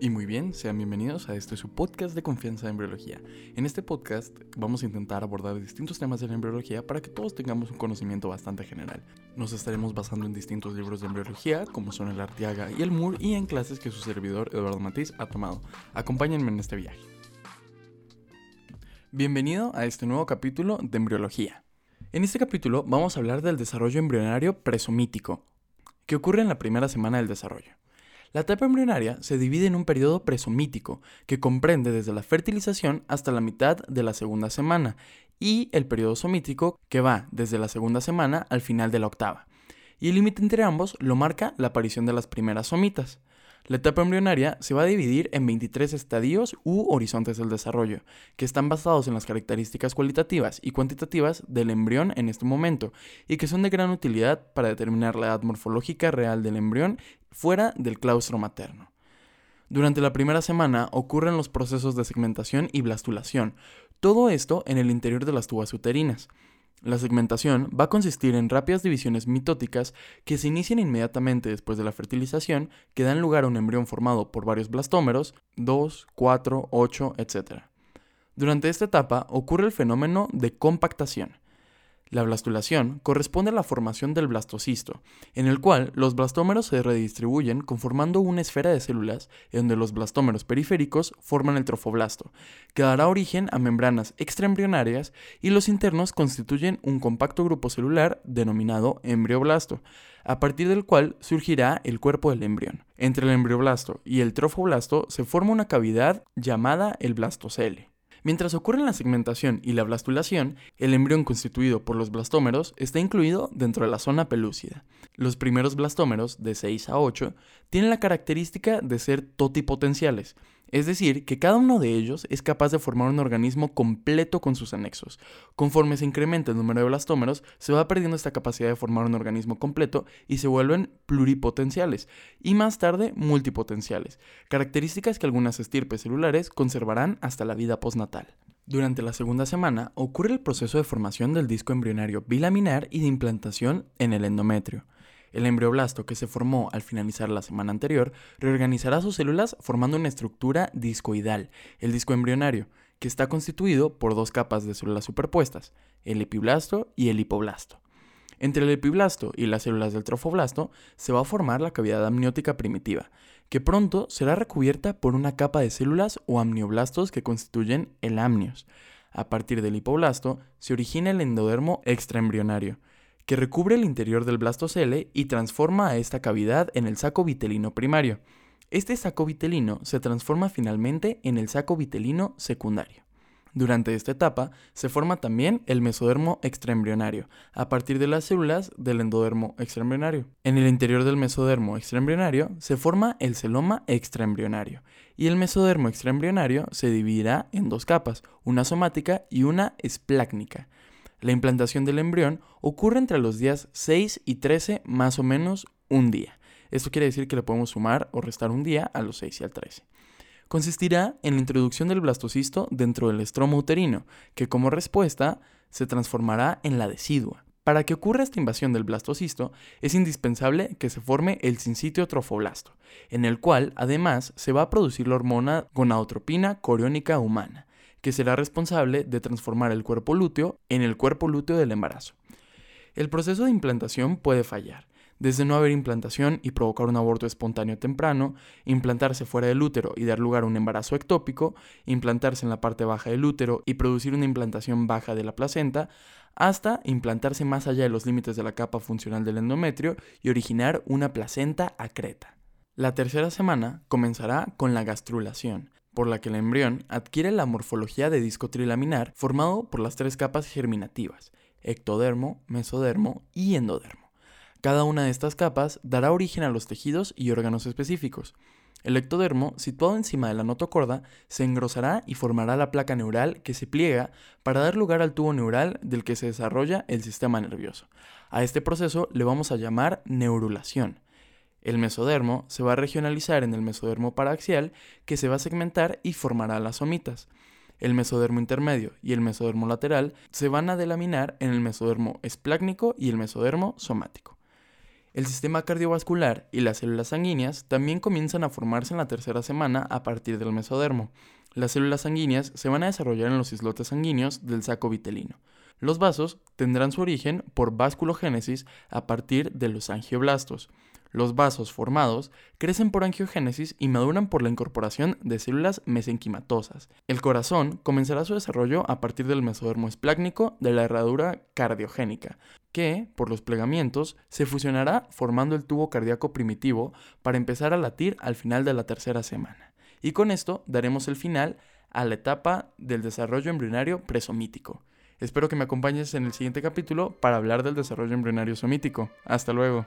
Y muy bien, sean bienvenidos a este su podcast de confianza en embriología. En este podcast vamos a intentar abordar distintos temas de la embriología para que todos tengamos un conocimiento bastante general. Nos estaremos basando en distintos libros de embriología, como son el Artiaga y el Moore, y en clases que su servidor Eduardo Matiz ha tomado. Acompáñenme en este viaje. Bienvenido a este nuevo capítulo de embriología. En este capítulo vamos a hablar del desarrollo embrionario presomítico, que ocurre en la primera semana del desarrollo. La etapa embrionaria se divide en un periodo presomítico, que comprende desde la fertilización hasta la mitad de la segunda semana, y el periodo somítico, que va desde la segunda semana al final de la octava. Y el límite entre ambos lo marca la aparición de las primeras somitas. La etapa embrionaria se va a dividir en 23 estadios u horizontes del desarrollo, que están basados en las características cualitativas y cuantitativas del embrión en este momento, y que son de gran utilidad para determinar la edad morfológica real del embrión fuera del claustro materno. Durante la primera semana ocurren los procesos de segmentación y blastulación, todo esto en el interior de las tubas uterinas. La segmentación va a consistir en rápidas divisiones mitóticas que se inician inmediatamente después de la fertilización, que dan lugar a un embrión formado por varios blastómeros, 2, 4, 8, etc. Durante esta etapa ocurre el fenómeno de compactación, la blastulación corresponde a la formación del blastocisto, en el cual los blastómeros se redistribuyen conformando una esfera de células en donde los blastómeros periféricos forman el trofoblasto, que dará origen a membranas extraembrionarias y los internos constituyen un compacto grupo celular denominado embrioblasto, a partir del cual surgirá el cuerpo del embrión. Entre el embrioblasto y el trofoblasto se forma una cavidad llamada el blastocele. Mientras ocurre la segmentación y la blastulación, el embrión constituido por los blastómeros está incluido dentro de la zona pelúcida. Los primeros blastómeros, de 6 a 8, tienen la característica de ser totipotenciales, es decir, que cada uno de ellos es capaz de formar un organismo completo con sus anexos. Conforme se incrementa el número de blastómeros, se va perdiendo esta capacidad de formar un organismo completo y se vuelven pluripotenciales, y más tarde multipotenciales, características que algunas estirpes celulares conservarán hasta la vida postnatal. Durante la segunda semana ocurre el proceso de formación del disco embrionario bilaminar y de implantación en el endometrio. El embrioblasto que se formó al finalizar la semana anterior reorganizará sus células formando una estructura discoidal, el disco embrionario, que está constituido por dos capas de células superpuestas, el epiblasto y el hipoblasto. Entre el epiblasto y las células del trofoblasto se va a formar la cavidad amniótica primitiva, que pronto será recubierta por una capa de células o amnioblastos que constituyen el amnios. A partir del hipoblasto se origina el endodermo extraembrionario, que recubre el interior del blastocele y transforma a esta cavidad en el saco vitelino primario. Este saco vitelino se transforma finalmente en el saco vitelino secundario. Durante esta etapa se forma también el mesodermo extraembrionario, a partir de las células del endodermo extraembrionario. En el interior del mesodermo extraembrionario se forma el celoma extraembrionario, y el mesodermo extraembrionario se dividirá en dos capas, una somática y una esplácnica. La implantación del embrión ocurre entre los días 6 y 13 más o menos un día. Esto quiere decir que le podemos sumar o restar un día a los 6 y al 13. Consistirá en la introducción del blastocisto dentro del estromo uterino, que como respuesta se transformará en la decidua. Para que ocurra esta invasión del blastocisto, es indispensable que se forme el sincitio trofoblasto, en el cual además se va a producir la hormona gonadotropina coriónica humana, que será responsable de transformar el cuerpo lúteo en el cuerpo lúteo del embarazo. El proceso de implantación puede fallar, desde no haber implantación y provocar un aborto espontáneo temprano, implantarse fuera del útero y dar lugar a un embarazo ectópico, implantarse en la parte baja del útero y producir una implantación baja de la placenta, hasta implantarse más allá de los límites de la capa funcional del endometrio y originar una placenta acreta. La tercera semana comenzará con la gastrulación, por la que el embrión adquiere la morfología de disco trilaminar formado por las tres capas germinativas, ectodermo, mesodermo y endodermo. Cada una de estas capas dará origen a los tejidos y órganos específicos. El ectodermo, situado encima de la notocorda, se engrosará y formará la placa neural que se pliega para dar lugar al tubo neural del que se desarrolla el sistema nervioso. A este proceso le vamos a llamar neurulación. El mesodermo se va a regionalizar en el mesodermo paraxial que se va a segmentar y formará las somitas. El mesodermo intermedio y el mesodermo lateral se van a delaminar en el mesodermo esplácnico y el mesodermo somático. El sistema cardiovascular y las células sanguíneas también comienzan a formarse en la tercera semana a partir del mesodermo. Las células sanguíneas se van a desarrollar en los islotes sanguíneos del saco vitelino. Los vasos tendrán su origen por vasculogénesis a partir de los angioblastos. Los vasos formados crecen por angiogénesis y maduran por la incorporación de células mesenquimatosas. El corazón comenzará su desarrollo a partir del mesodermo esplácnico de la herradura cardiogénica, que, por los plegamientos, se fusionará formando el tubo cardíaco primitivo para empezar a latir al final de la tercera semana. Y con esto daremos el final a la etapa del desarrollo embrionario presomítico. Espero que me acompañes en el siguiente capítulo para hablar del desarrollo embrionario somítico. Hasta luego.